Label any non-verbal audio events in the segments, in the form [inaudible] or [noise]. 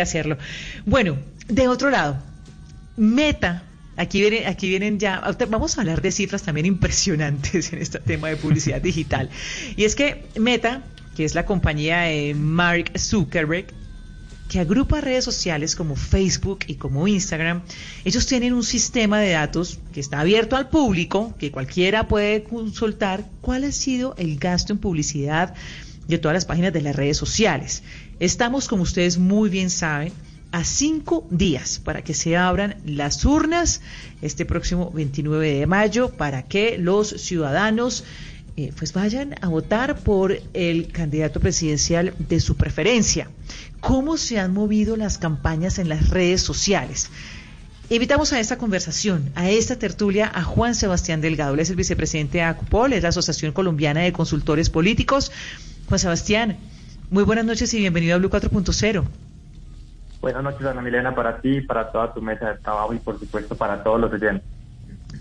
Hacerlo. Bueno, de otro lado, Meta. Aquí aquí vienen ya, vamos a hablar de cifras también impresionantes en este tema de publicidad digital. Y es que Meta, que es la compañía de Mark Zuckerberg, que agrupa redes sociales como Facebook y como Instagram, ellos tienen un sistema de datos que está abierto al público, que cualquiera puede consultar cuál ha sido el gasto en publicidad de todas las páginas de las redes sociales. Estamos, como ustedes muy bien saben, a cinco días para que se abran las urnas este próximo 29 de mayo para que los ciudadanos eh, pues vayan a votar por el candidato presidencial de su preferencia. ¿Cómo se han movido las campañas en las redes sociales? Invitamos a esta conversación, a esta tertulia, a Juan Sebastián Delgado. Él es el vicepresidente de ACUPOL, es la Asociación Colombiana de Consultores Políticos. Juan Sebastián, muy buenas noches y bienvenido a Blue 4.0. Buenas noches, Ana Milena, para ti, para toda tu mesa de trabajo y, por supuesto, para todos los oyentes.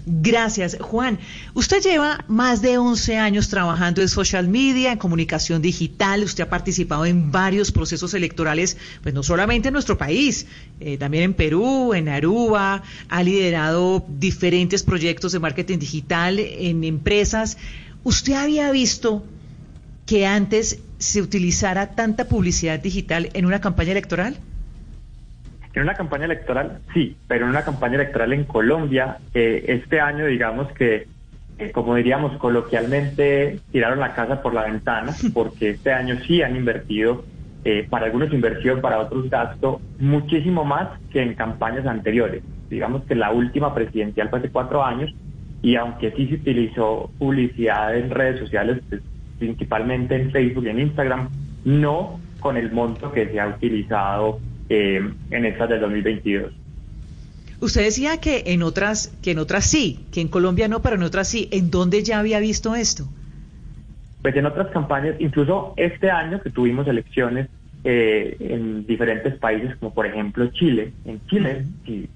Gracias, Juan. Usted lleva más de 11 años trabajando en social media, en comunicación digital. Usted ha participado en varios procesos electorales, pues no solamente en nuestro país, eh, también en Perú, en Aruba. Ha liderado diferentes proyectos de marketing digital en empresas. ¿Usted había visto que antes se utilizara tanta publicidad digital en una campaña electoral? En una campaña electoral, sí, pero en una campaña electoral en Colombia, eh, este año, digamos que, eh, como diríamos coloquialmente, tiraron la casa por la ventana, [laughs] porque este año sí han invertido, eh, para algunos inversión, para otros gasto, muchísimo más que en campañas anteriores. Digamos que la última presidencial fue hace cuatro años, y aunque sí se utilizó publicidad en redes sociales, pues, principalmente en Facebook y en Instagram, no con el monto que se ha utilizado eh, en estas del 2022. Usted decía que en otras que en otras sí, que en Colombia no, pero en otras sí. ¿En dónde ya había visto esto? Pues en otras campañas, incluso este año que tuvimos elecciones eh, en diferentes países, como por ejemplo Chile. En Chile,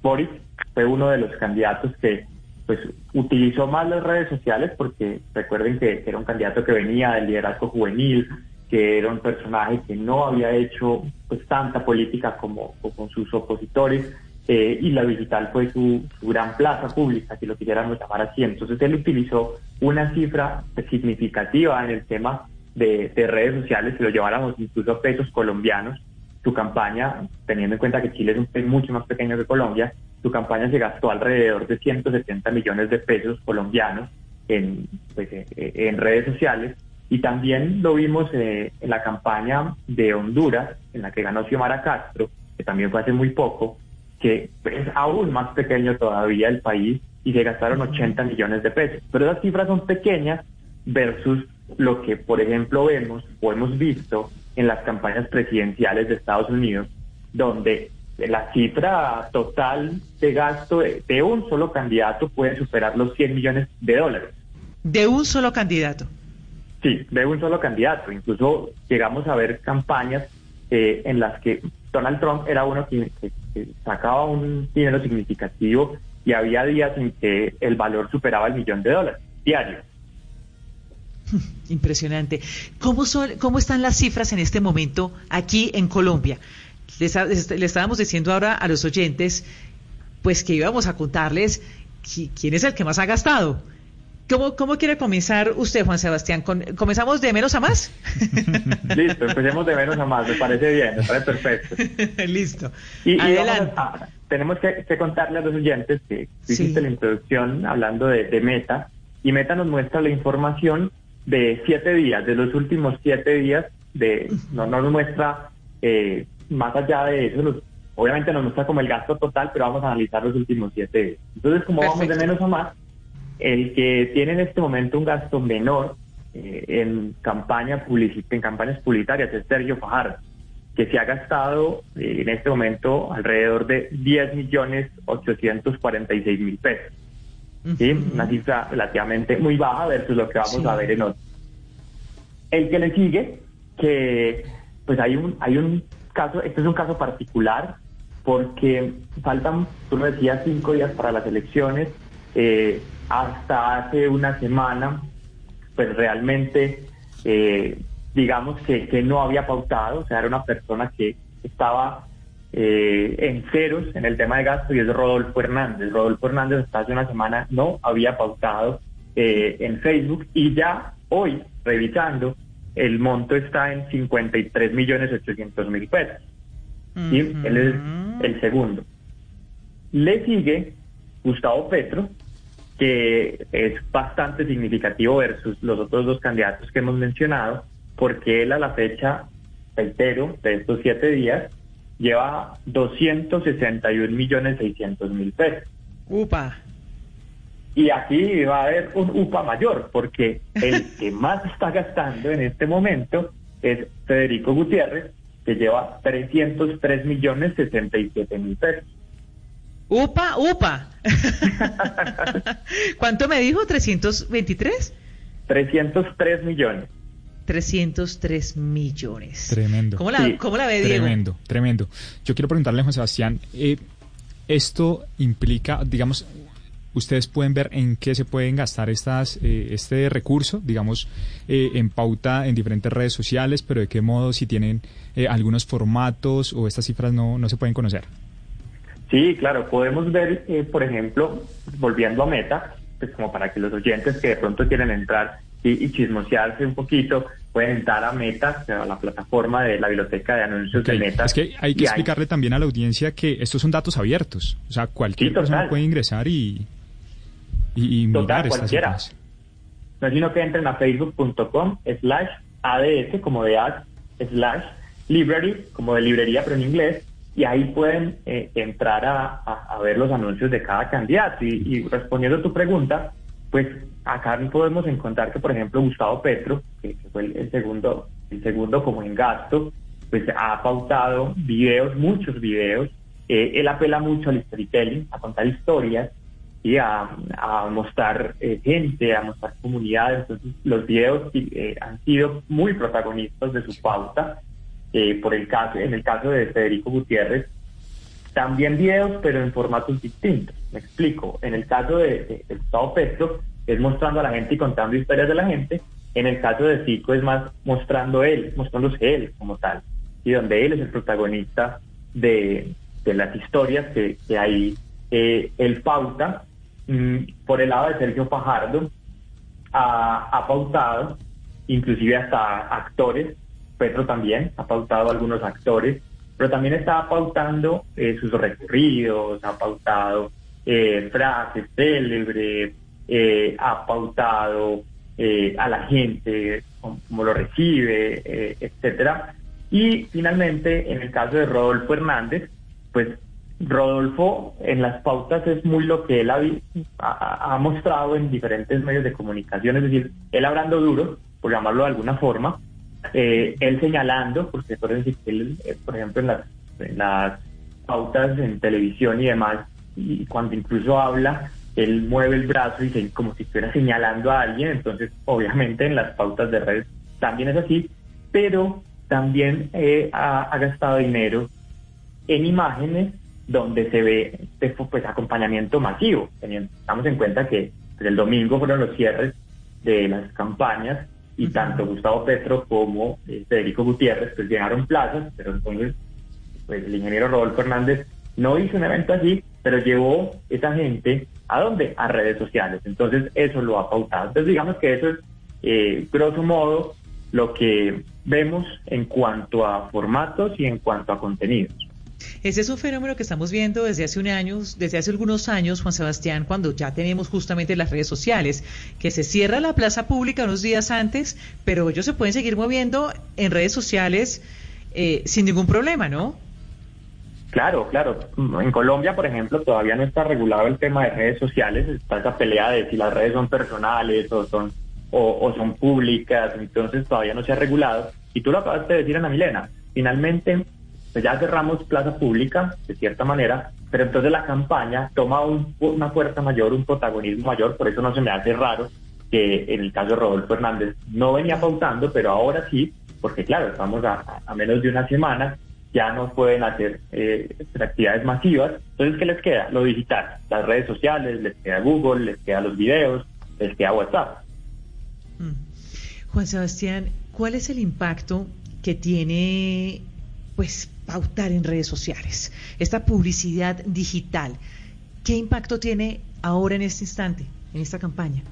Boris fue uno de los candidatos que pues utilizó más las redes sociales porque recuerden que era un candidato que venía del liderazgo juvenil, que era un personaje que no había hecho pues tanta política como, con sus opositores eh, y la digital fue su, gran plaza pública, si lo quisiéramos llamar así. Entonces él utilizó una cifra significativa en el tema de, redes sociales, si lo lleváramos incluso a pesos colombianos, su campaña, teniendo en cuenta que Chile es un país mucho más pequeño que Colombia, su campaña se gastó alrededor de 170 millones de pesos colombianos en, pues, en redes sociales y también lo vimos eh, en la campaña de Honduras, en la que ganó Xiomara Castro, que también fue hace muy poco, que es aún más pequeño todavía el país y se gastaron 80 millones de pesos. Pero esas cifras son pequeñas versus lo que, por ejemplo, vemos o hemos visto en las campañas presidenciales de Estados Unidos, donde la cifra total de gasto de, un solo candidato puede superar los 100 millones de dólares. De un solo candidato. Sí, de un solo candidato. Incluso llegamos a ver campañas eh, en las que Donald Trump era uno que, sacaba un dinero significativo y había días en que el valor superaba el millón de dólares diario. [laughs] Impresionante. ¿Cómo, son, ¿Cómo están las cifras en este momento aquí en Colombia? le estábamos diciendo ahora a los oyentes, pues que íbamos a contarles quién es el que más ha gastado. ¿Cómo, ¿Cómo, quiere comenzar usted, Juan Sebastián? ¿Comenzamos de menos a más? [laughs] Listo, empecemos de menos a más, me parece bien, me parece perfecto. [laughs] Listo. Y, Adelante. tenemos que, contarle a los oyentes que hiciste la introducción hablando de, Meta, y Meta nos muestra la información de siete días, de los últimos siete días, de no, nos muestra eh, más allá de eso, obviamente nos muestra como el gasto total, pero vamos a analizar los últimos siete días. Entonces, como vamos de menos a más, el que tiene en este momento un gasto menor eh, en, campaña en campañas publicitarias es Sergio Fajardo. que se ha gastado eh, en este momento alrededor de 10 millones 846 mil pesos. ¿Sí? Una cifra relativamente muy baja versus lo que vamos a ver en otro. El que le sigue, que pues hay un, hay un caso, este es un caso particular, porque faltan, tú lo decías, cinco días para las elecciones. Eh, hasta hace una semana, pues realmente, eh, digamos que, que, no había pautado, o sea, era una persona que estaba eh, en ceros en el tema de gasto y es Rodolfo Hernández. Rodolfo Hernández hasta hace una semana no había pautado eh, en Facebook y ya hoy, revisando, el monto está en 53 millones 800 mil pesos. ¿sí? Él es el segundo. Le sigue Gustavo Petro, que es bastante significativo versus los otros dos candidatos que hemos mencionado, porque él a la fecha, reitero, de estos siete días, lleva 261 millones 600 mil pesos. Upa. Y aquí va a haber un UPA mayor, porque el [laughs] que más está gastando en este momento es Federico Gutiérrez, que lleva 303 millones 67 mil pesos. Upa, upa. [laughs] ¿Cuánto me dijo? ¿323? 303 millones. 303 millones. Tremendo. ¿Cómo la, sí. ¿cómo la ve Diego? Tremendo, tremendo. Yo quiero preguntarle a Juan Sebastián, eh, esto implica, digamos, ustedes pueden ver en qué se pueden gastar estas, eh, este recurso, digamos, eh, en pauta en diferentes redes sociales, pero de qué modo, si tienen eh, algunos formatos o estas cifras no, no se pueden conocer. Sí, claro, podemos ver, eh, por ejemplo, volviendo a Meta, pues como para que los oyentes que de pronto quieren entrar y, y chismosearse un poquito, pueden entrar a Meta, a la plataforma de la biblioteca de anuncios okay. de Meta. Es que hay que explicarle hay... también a la audiencia que estos son datos abiertos, o sea, cualquier sí, persona puede ingresar y, y, y total, mirar cualquiera. No es sino que entren a facebook.com slash ADS como de ad slash library como de librería pero en inglés y ahí pueden eh, entrar a, a, a, ver los anuncios de cada candidato. Y, y, respondiendo a tu pregunta, pues acá podemos encontrar que, por ejemplo, Gustavo Petro, que fue el, el segundo, el segundo como en gasto, pues ha pautado videos, muchos videos. Eh, él apela mucho al storytelling, a contar historias y a, a mostrar eh, gente, a mostrar comunidades. Entonces, los videos eh, han sido muy protagonistas de su pauta. Eh, por el caso, en el caso de Federico Gutiérrez, también videos, pero en formatos distintos. Me explico. En el caso de, de, de, Gustavo Petro, es mostrando a la gente y contando historias de la gente. En el caso de Zico, es más mostrando él, mostrándose él como tal. Y donde él es el protagonista de, de las historias que, que ahí eh, él pauta. Mm, por el lado de Sergio Fajardo, ha, ha pautado, inclusive hasta actores, Petro también ha pautado algunos actores, pero también está pautando eh, sus recorridos, ha pautado eh, frases célebres, eh, ha pautado eh, a la gente, cómo, lo recibe, eh, etcétera. Y finalmente, en el caso de Rodolfo Hernández, pues Rodolfo en las pautas es muy lo que él ha, ha, mostrado en diferentes medios de comunicación, es decir, él hablando duro, por llamarlo de alguna forma, eh, él señalando, porque por ejemplo, él, eh, por ejemplo en las, en las pautas en televisión y demás, y cuando incluso habla, él mueve el brazo y se, como si estuviera señalando a alguien, entonces obviamente en las pautas de redes también es así, pero también eh, ha, ha, gastado dinero en imágenes donde se ve pues acompañamiento masivo, teniendo, estamos en cuenta que pues, el domingo fueron los cierres de las campañas y tanto Gustavo Petro como eh, Federico Gutiérrez pues llenaron plazas, pero entonces pues el ingeniero Rodolfo Hernández no hizo un evento así, pero llevó esa gente a dónde? A redes sociales. Entonces eso lo ha pautado. Entonces digamos que eso es eh, grosso modo lo que vemos en cuanto a formatos y en cuanto a contenidos. Ese es un fenómeno que estamos viendo desde hace un año, desde hace algunos años, Juan Sebastián, cuando ya tenemos justamente las redes sociales, que se cierra la plaza pública unos días antes, pero ellos se pueden seguir moviendo en redes sociales eh, sin ningún problema, ¿no? Claro, claro. En Colombia, por ejemplo, todavía no está regulado el tema de redes sociales. Está esa pelea de si las redes son personales o son o, son públicas. Entonces todavía no se ha regulado. Y tú lo acabas de decir, Ana Milena finalmente pues ya cerramos plaza pública, de cierta manera, pero entonces la campaña toma una fuerza mayor, un protagonismo mayor, por eso no se me hace raro que en el caso de Rodolfo Hernández no venía pautando, pero ahora sí, porque claro, estamos a, menos de una semana, ya no pueden hacer eh, actividades masivas. Entonces, ¿qué les queda? Lo digital, las redes sociales, les queda Google, les queda los videos, les queda WhatsApp. Mm. Juan Sebastián, ¿cuál es el impacto que tiene pues pautar en redes sociales, esta publicidad digital? ¿Qué impacto tiene ahora en este instante, en esta campaña?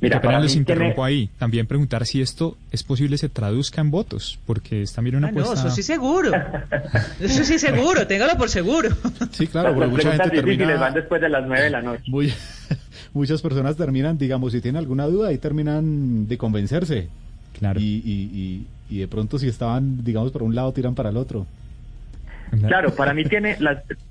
Mira, apenas les interrumpo ahí. También preguntar si esto es posible se traduzca en votos, porque es también una ah, No, eso sí seguro. [laughs] eso sí seguro, téngalo por seguro. Sí, claro, porque mucha gente termina... van después de las nueve de la noche. [laughs] muchas personas terminan, digamos, si tienen alguna duda, ahí terminan de convencerse. Claro. Y, y, y, de pronto si estaban, digamos, por un lado, tiran para el otro. Claro, para mí tiene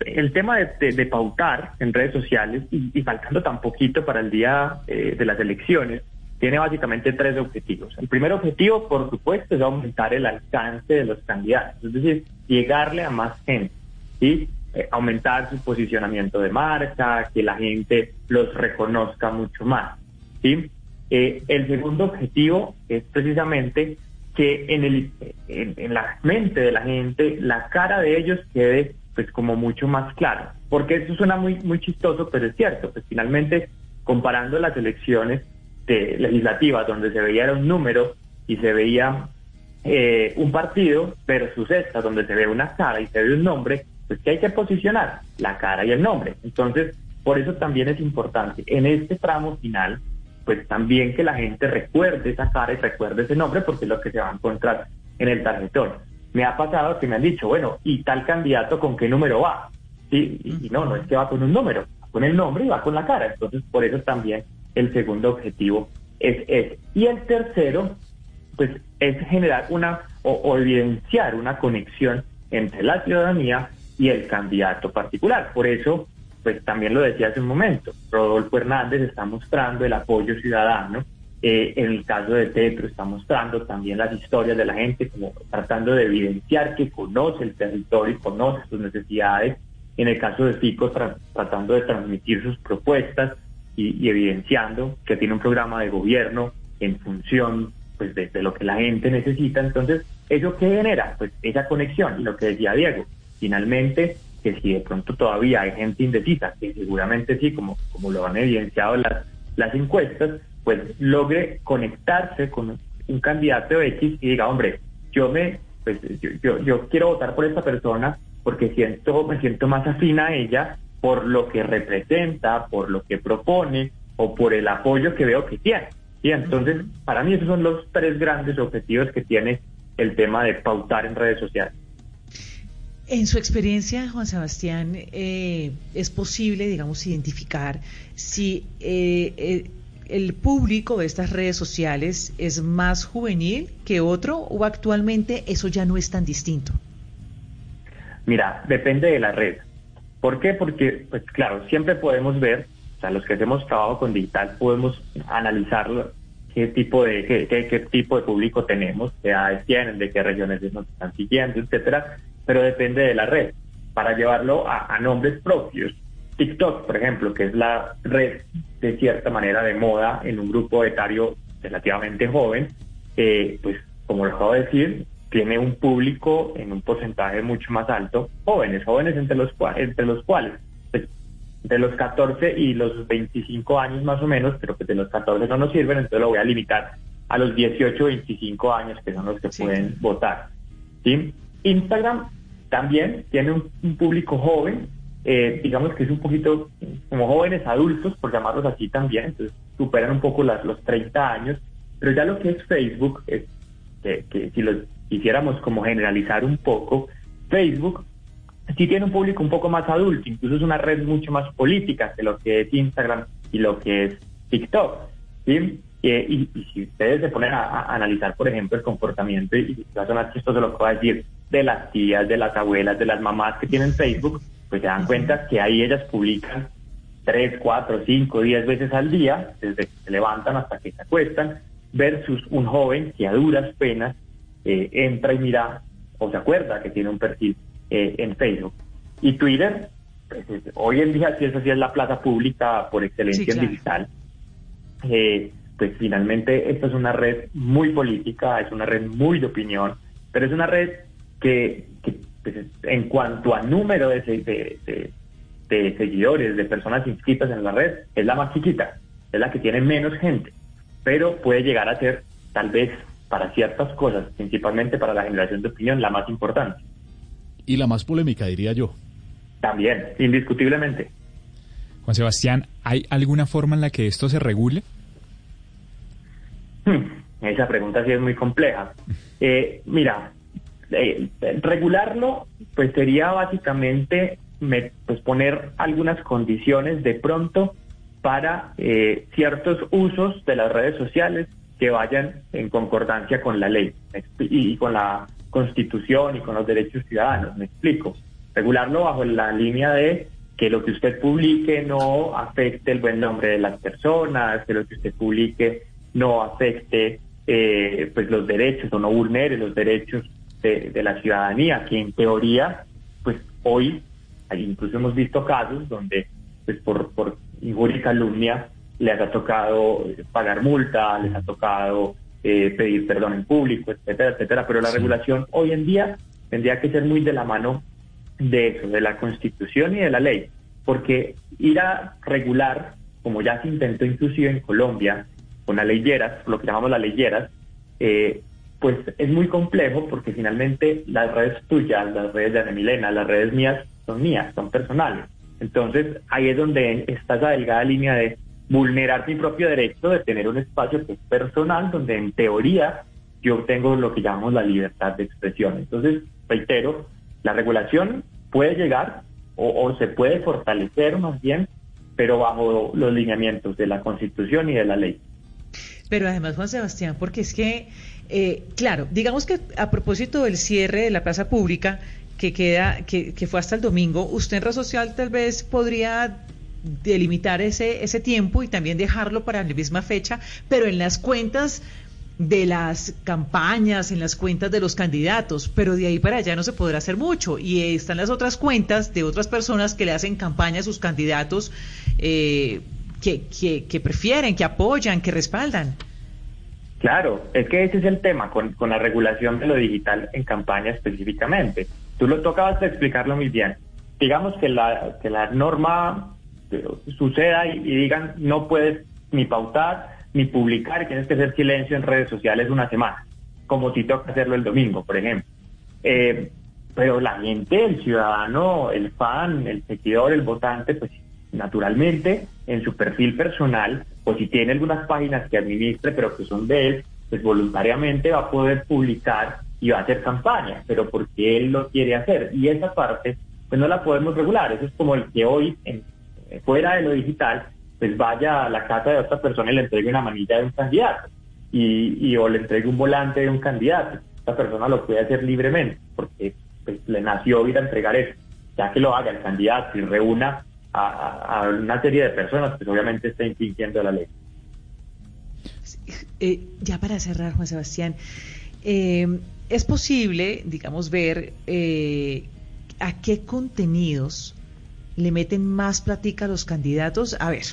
el tema de, pautar en redes sociales y, faltando tan poquito para el día eh, de las elecciones, tiene básicamente tres objetivos. El primer objetivo, por supuesto, es aumentar el alcance de los candidatos, es decir, llegarle a más gente, y eh, aumentar su posicionamiento de marca, que la gente los reconozca mucho más. ¿sí? Eh, el segundo objetivo es precisamente que en, el, en, la mente de la gente la cara de ellos quede pues como mucho más clara. Porque eso suena muy, muy chistoso, pero es cierto, pues finalmente comparando las elecciones de legislativas donde se veía un número y se veía eh, un partido versus esta donde se ve una cara y se ve un nombre, pues que hay que posicionar la cara y el nombre. Entonces, por eso también es importante en este tramo final pues también que la gente recuerde esa cara y recuerde ese nombre porque es lo que se va a encontrar en el tarjetón. Me ha pasado que me han dicho, bueno, ¿y tal candidato con qué número va? Sí, y, no, no es que va con un número, va con el nombre y va con la cara. Entonces, por eso también el segundo objetivo es ese. Y el tercero, pues, es generar una o evidenciar una conexión entre la ciudadanía y el candidato particular. Por eso pues también lo decía hace un momento, Rodolfo Hernández está mostrando el apoyo ciudadano, eh, en el caso de Tetro está mostrando también las historias de la gente, como tratando de evidenciar que conoce el territorio y conoce sus necesidades, en el caso de Fico tratando de transmitir sus propuestas y, evidenciando que tiene un programa de gobierno en función pues de, de, lo que la gente necesita. Entonces, ¿eso qué genera? Pues esa conexión y lo que decía Diego, finalmente que si de pronto todavía hay gente indecisa, que seguramente sí, como, como lo han evidenciado las, las encuestas, pues logre conectarse con un candidato X y diga, hombre, yo me, pues yo, yo, quiero votar por esta persona porque siento, me siento más afín a ella por lo que representa, por lo que propone o por el apoyo que veo que tiene. Y entonces, para mí esos son los tres grandes objetivos que tiene el tema de pautar en redes sociales. En su experiencia, Juan Sebastián, eh, ¿es posible, digamos, identificar si eh, eh, el público de estas redes sociales es más juvenil que otro o actualmente eso ya no es tan distinto? Mira, depende de la red. ¿Por qué? Porque, pues claro, siempre podemos ver, o sea, los que hacemos trabajo con digital podemos analizar qué tipo de qué, qué, tipo de público tenemos, qué edades tienen, de qué regiones nos están siguiendo, etcétera pero depende de la red. Para llevarlo a, nombres propios, TikTok, por ejemplo, que es la red de cierta manera de moda en un grupo etario relativamente joven, eh, pues como lo acabo de decir, tiene un público en un porcentaje mucho más alto, jóvenes, jóvenes entre los, entre los cuales, pues, de los 14 y los 25 años más o menos, pero que de los 14 no nos sirven, entonces lo voy a limitar a los 18 25 años, que son los que pueden votar. ¿sí? Instagram también tiene un, público joven, eh, digamos que es un poquito como jóvenes adultos, por llamarlos así también, entonces superan un poco las, los 30 años, pero ya lo que es Facebook, es que, si lo quisiéramos como generalizar un poco, Facebook sí tiene un público un poco más adulto, incluso es una red mucho más política que lo que es Instagram y lo que es TikTok. ¿sí? y, si ustedes se ponen a, analizar, por ejemplo, el comportamiento, y va a sonar chistoso lo que va a decir, de las tías, de las abuelas, de las mamás que tienen Facebook, pues se dan cuenta que ahí ellas publican tres, cuatro, cinco, diez veces al día, desde que se levantan hasta que se acuestan, versus un joven que a duras penas eh, entra y mira o se acuerda que tiene un perfil eh, en Facebook. Y Twitter, pues, hoy en día, si eso sí es la plaza pública por excelencia en digital, eh, pues finalmente esta es una red muy política, es una red muy de opinión, pero es una red que, pues, en cuanto a número de, de, de, seguidores, de personas inscritas en la red, es la más chiquita, es la que tiene menos gente, pero puede llegar a ser tal vez para ciertas cosas, principalmente para la generación de opinión, la más importante. Y la más polémica, diría yo. También, indiscutiblemente. Juan Sebastián, ¿hay alguna forma en la que esto se regule? Hmm, esa pregunta sí es muy compleja. Eh, mira, eh, regularlo pues sería básicamente pues, poner algunas condiciones de pronto para eh, ciertos usos de las redes sociales que vayan en concordancia con la ley y con la constitución y con los derechos ciudadanos. Me explico. Regularlo bajo la línea de que lo que usted publique no afecte el buen nombre de las personas, que lo que usted publique no afecte eh, pues los derechos o no vulnere los derechos de, la ciudadanía, que en teoría, pues hoy, incluso hemos visto casos donde pues por, por injuria y calumnia les ha tocado pagar multa, les ha tocado eh, pedir perdón en público, etcétera, etcétera, pero la regulación hoy en día tendría que ser muy de la mano de eso, de la constitución y de la ley, porque ir a regular, como ya se intentó inclusive en Colombia, con las leyeras, lo que llamamos las leyeras, eh, pues es muy complejo porque finalmente las redes tuyas, las redes de Ana Milena, las redes mías son mías, son personales. Entonces ahí es donde está esa delgada línea de vulnerar mi propio derecho de tener un espacio que es personal, donde en teoría yo tengo lo que llamamos la libertad de expresión. Entonces, reitero, la regulación puede llegar o, se puede fortalecer más bien, pero bajo los lineamientos de la Constitución y de la ley. Pero además, Juan Sebastián, porque es que, eh, claro, digamos que a propósito del cierre de la plaza pública, que queda, que, fue hasta el domingo, usted en red social tal vez podría delimitar ese, ese tiempo y también dejarlo para la misma fecha, pero en las cuentas de las campañas, en las cuentas de los candidatos, pero de ahí para allá no se podrá hacer mucho. Y están las otras cuentas de otras personas que le hacen campaña a sus candidatos eh, que, que, que, prefieren, que apoyan, que respaldan. Claro, es que ese es el tema con, con la regulación de lo digital en campaña específicamente. Tú lo tocabas de explicarlo muy bien. Digamos que la, que la norma suceda y, digan no puedes ni pautar ni publicar y tienes que hacer silencio en redes sociales una semana, como si toca hacerlo el domingo, por ejemplo. Eh, pero la gente, el ciudadano, el fan, el seguidor, el votante, pues naturalmente en su perfil personal, pues si tiene algunas páginas que administre, pero que son de él, pues voluntariamente va a poder publicar y va a hacer campaña, pero porque él lo quiere hacer. Y esa parte, pues no la podemos regular. Eso es como el que hoy en fuera de lo digital, pues vaya a la casa de otra persona y le entregue una manilla de un candidato y, o le entregue un volante de un candidato. Esta persona lo puede hacer libremente porque pues, le nació ir a entregar eso. Ya que lo haga el candidato y reúna a, una serie de personas, pues obviamente está infringiendo la ley. Eh, ya para cerrar, Juan Sebastián, eh, es posible, digamos, ver a qué contenidos le meten más platica a los candidatos. A ver,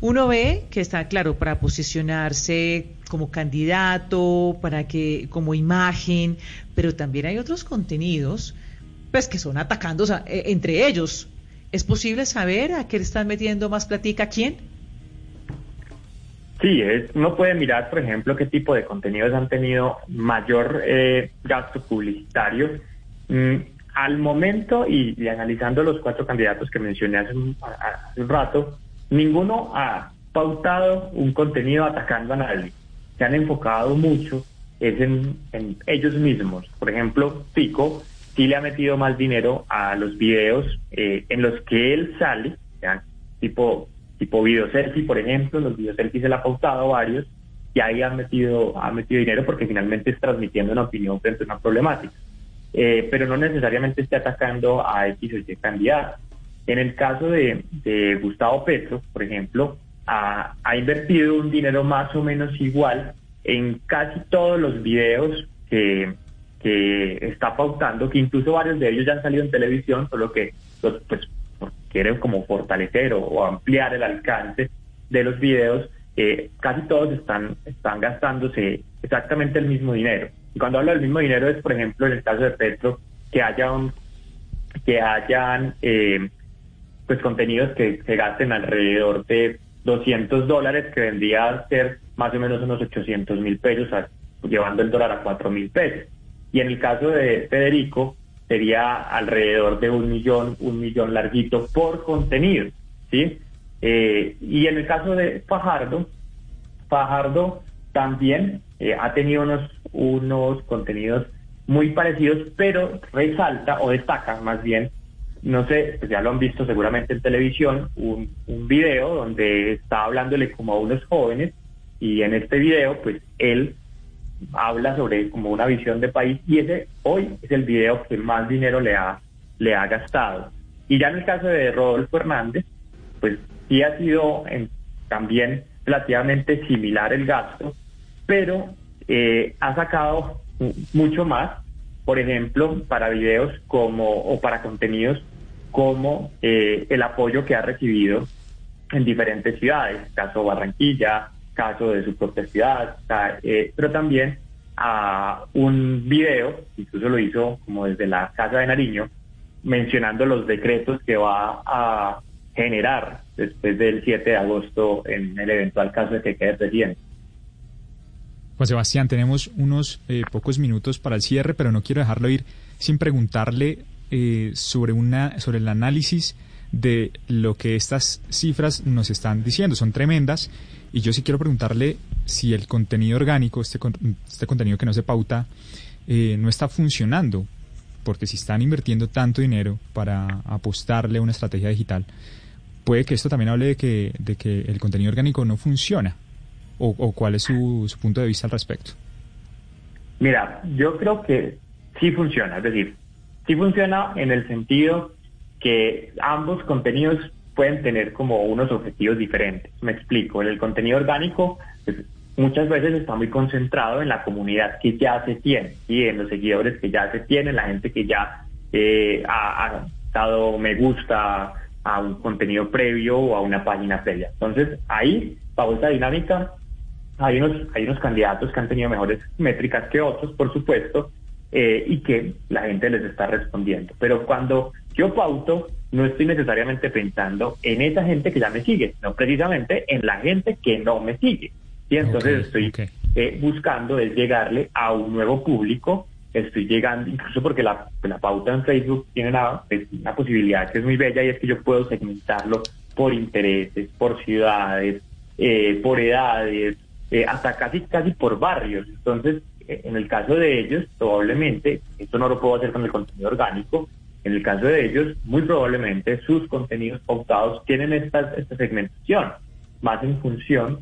uno ve que está claro para posicionarse como candidato, para que como imagen, pero también hay otros contenidos pues que son atacando e, entre ellos. ¿Es posible saber a qué le están metiendo más platica quién? Sí, es, uno puede mirar, por ejemplo, qué tipo de contenidos han tenido mayor eh, gasto publicitario. Mm, al momento, y, analizando los cuatro candidatos que mencioné hace un, rato, ninguno ha pautado un contenido atacando a nadie. Se han enfocado mucho es en, ellos mismos. Por ejemplo, Pico sí le ha metido más dinero a los videos eh, en los que él sale, tipo tipo video selfie, por ejemplo, los video selfie se le ha pautado varios y ahí ha metido, ha metido dinero porque finalmente es transmitiendo una opinión frente a una problemática. Eh, pero no necesariamente esté atacando a X o Y candidato. En el caso de, Gustavo Petro, por ejemplo, ha, invertido un dinero más o menos igual en casi todos los videos que, que está pautando, que incluso varios de ellos ya han salido en televisión, solo que pues quieren como fortalecer o, ampliar el alcance de los videos, eh, casi todos están, están gastándose exactamente el mismo dinero. Y cuando hablo del mismo dinero es, por ejemplo, en el caso de Petro, que haya un, que hayan eh, pues contenidos que se gasten alrededor de 200 dólares, que vendría a ser más o menos unos 800 mil pesos, llevando el dólar a 4 mil pesos. Y en el caso de Federico, sería alrededor de un millón, un millón larguito por contenido, ¿sí? Eh, y en el caso de Fajardo, Fajardo también eh, ha tenido unos, unos contenidos muy parecidos, pero resalta o destaca más bien, no sé, pues ya lo han visto seguramente en televisión, un, un video donde está hablándole como a unos jóvenes y en este video pues él habla sobre como una visión de país y ese hoy es el video que más dinero le ha, le ha gastado. Y ya en el caso de Rodolfo Hernández, pues sí ha sido también relativamente similar el gasto, pero eh, ha sacado mucho más, por ejemplo, para videos como o para contenidos como eh, el apoyo que ha recibido en diferentes ciudades, caso Barranquilla, caso de su propia ciudad, eh, pero también a un video, incluso lo hizo como desde la Casa de Nariño, mencionando los decretos que va a generar después del 7 de agosto en el eventual caso de que quede presidente. Juan Sebastián, tenemos unos eh, pocos minutos para el cierre, pero no quiero dejarlo ir sin preguntarle eh, sobre, una, sobre el análisis de lo que estas cifras nos están diciendo. Son tremendas y yo sí quiero preguntarle si el contenido orgánico, este, este contenido que no se pauta, eh, no está funcionando, porque si están invirtiendo tanto dinero para apostarle a una estrategia digital, puede que esto también hable de que, de que el contenido orgánico no funciona. ¿O, cuál es su, su punto de vista al respecto? Mira, yo creo que sí funciona, es decir, sí funciona en el sentido que ambos contenidos pueden tener como unos objetivos diferentes. Me explico, el contenido orgánico pues, muchas veces está muy concentrado en la comunidad que ya se tiene, y en los seguidores que ya se tienen, la gente que ya eh, ha, dado me gusta a un contenido previo o a una página previa. Entonces, ahí, bajo esta dinámica, hay unos, hay unos candidatos que han tenido mejores métricas que otros, por supuesto, eh, y que la gente les está respondiendo. Pero cuando yo pauto, no estoy necesariamente pensando en esa gente que ya me sigue, no precisamente en la gente que no me sigue. Y entonces estoy eh, buscando es llegarle a un nuevo público, estoy llegando, incluso porque la, pauta en Facebook tiene una, una posibilidad que es muy bella y es que yo puedo segmentarlo por intereses, por ciudades, eh, por edades, eh, hasta casi casi por barrios. Entonces, en el caso de ellos, probablemente, esto no lo puedo hacer con el contenido orgánico, en el caso de ellos, muy probablemente sus contenidos pautados tienen esta, esta segmentación, más en función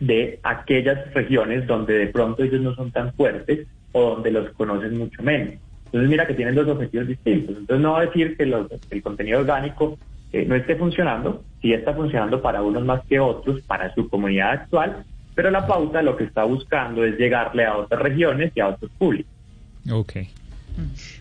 de aquellas regiones donde de pronto ellos no son tan fuertes o donde los conocen mucho menos. Entonces mira que tienen dos objetivos distintos. Entonces no va a decir que el contenido orgánico eh, no esté funcionando, sí está funcionando para unos más que otros, para su comunidad actual, pero la pauta lo que está buscando es llegarle a otras regiones y a otros públicos. Ok.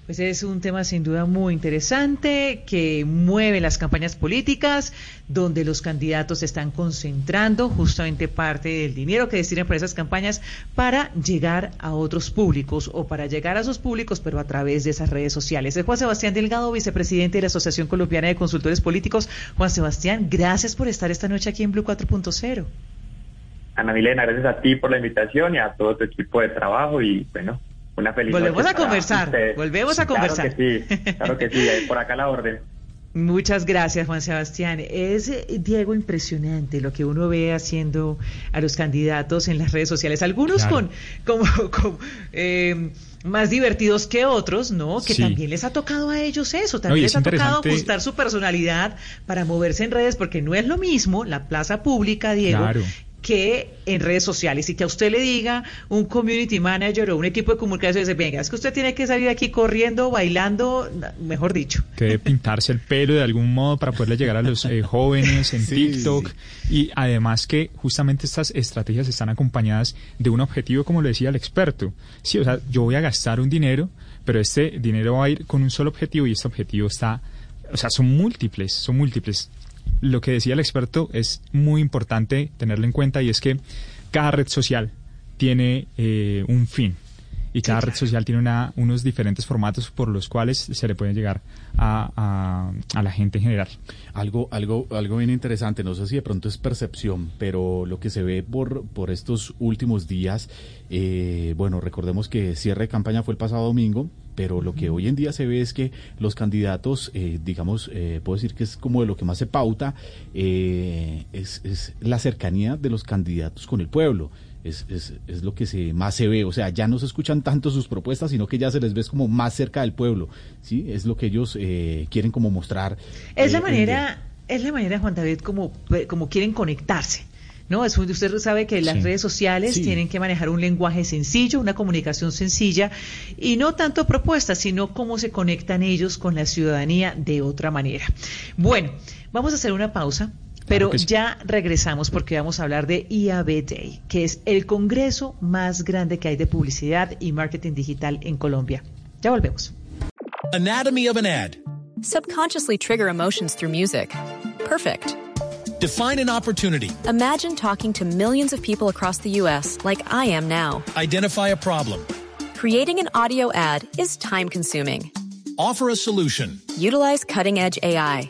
Pues es un tema sin duda muy interesante que mueve las campañas políticas, donde los candidatos están concentrando justamente parte del dinero que destinan para esas campañas para llegar a otros públicos o para llegar a esos públicos, pero a través de esas redes sociales. Es Juan Sebastián Delgado, vicepresidente de la Asociación Colombiana de Consultores Políticos. Juan Sebastián, gracias por estar esta noche aquí en Blue 4.0. Ana Milena, gracias a ti por la invitación y a todo tu equipo de trabajo y bueno, una feliz Volvemos a conversar, volvemos a conversar. Claro que sí, claro que sí, por acá la orden. Muchas gracias, Juan Sebastián. Es, eh, Diego, impresionante lo que uno ve haciendo a los candidatos en las redes sociales. Algunos con, como, [laughs] eh, más divertidos que otros, ¿no? Que también les ha tocado a ellos eso, también les ha tocado ajustar su personalidad para moverse en redes, porque no es lo mismo la plaza pública, Diego, que en redes sociales y que a usted le diga un community manager o un equipo de comunicación, dice, venga, es que usted tiene que salir aquí corriendo, bailando, mejor dicho. Que debe pintarse el pelo de algún modo para poderle llegar a los eh, [laughs] jóvenes en TikTok. Y además que justamente estas estrategias están acompañadas de un objetivo, como lo decía el experto. Sí, o sea, yo voy a gastar un dinero, pero este dinero va a ir con un solo objetivo y este objetivo está, o sea, son múltiples, son múltiples lo que decía el experto es muy importante tenerlo en cuenta y es que cada red social tiene eh, un fin y cada red social tiene una, unos diferentes formatos por los cuales se le puede llegar a, a, la gente en general. Algo, algo, algo bien interesante, no sé si de pronto es percepción, pero lo que se ve por, por estos últimos días, eh, bueno, recordemos que cierre de campaña fue el pasado domingo, pero lo que hoy en día se ve es que los candidatos, eh, digamos, eh, puedo decir que es como de lo que más se pauta, eh, es, es la cercanía de los candidatos con el pueblo es, es, es, lo que se más se ve. O sea, ya no se escuchan tanto sus propuestas, sino que ya se les ve como más cerca del pueblo. ¿sí? Es lo que ellos eh, quieren como mostrar. Es la eh, manera, es la manera, Juan David, como, como quieren conectarse. ¿no? Es, usted sabe que las redes sociales tienen que manejar un lenguaje sencillo, una comunicación sencilla y no tanto propuestas, sino cómo se conectan ellos con la ciudadanía de otra manera. Bueno, vamos a hacer una pausa. Pero ya regresamos porque vamos a hablar de IAB Day, que es el congreso más grande que hay de publicidad y marketing digital en Colombia. Ya volvemos. Anatomy of an ad. Subconsciously trigger emotions through music. Perfect. Define an opportunity. Imagine talking to millions of people across the U.S. like I am now. Identify a problem. Creating an audio ad is time consuming. Offer a solution. Utilize cutting edge AI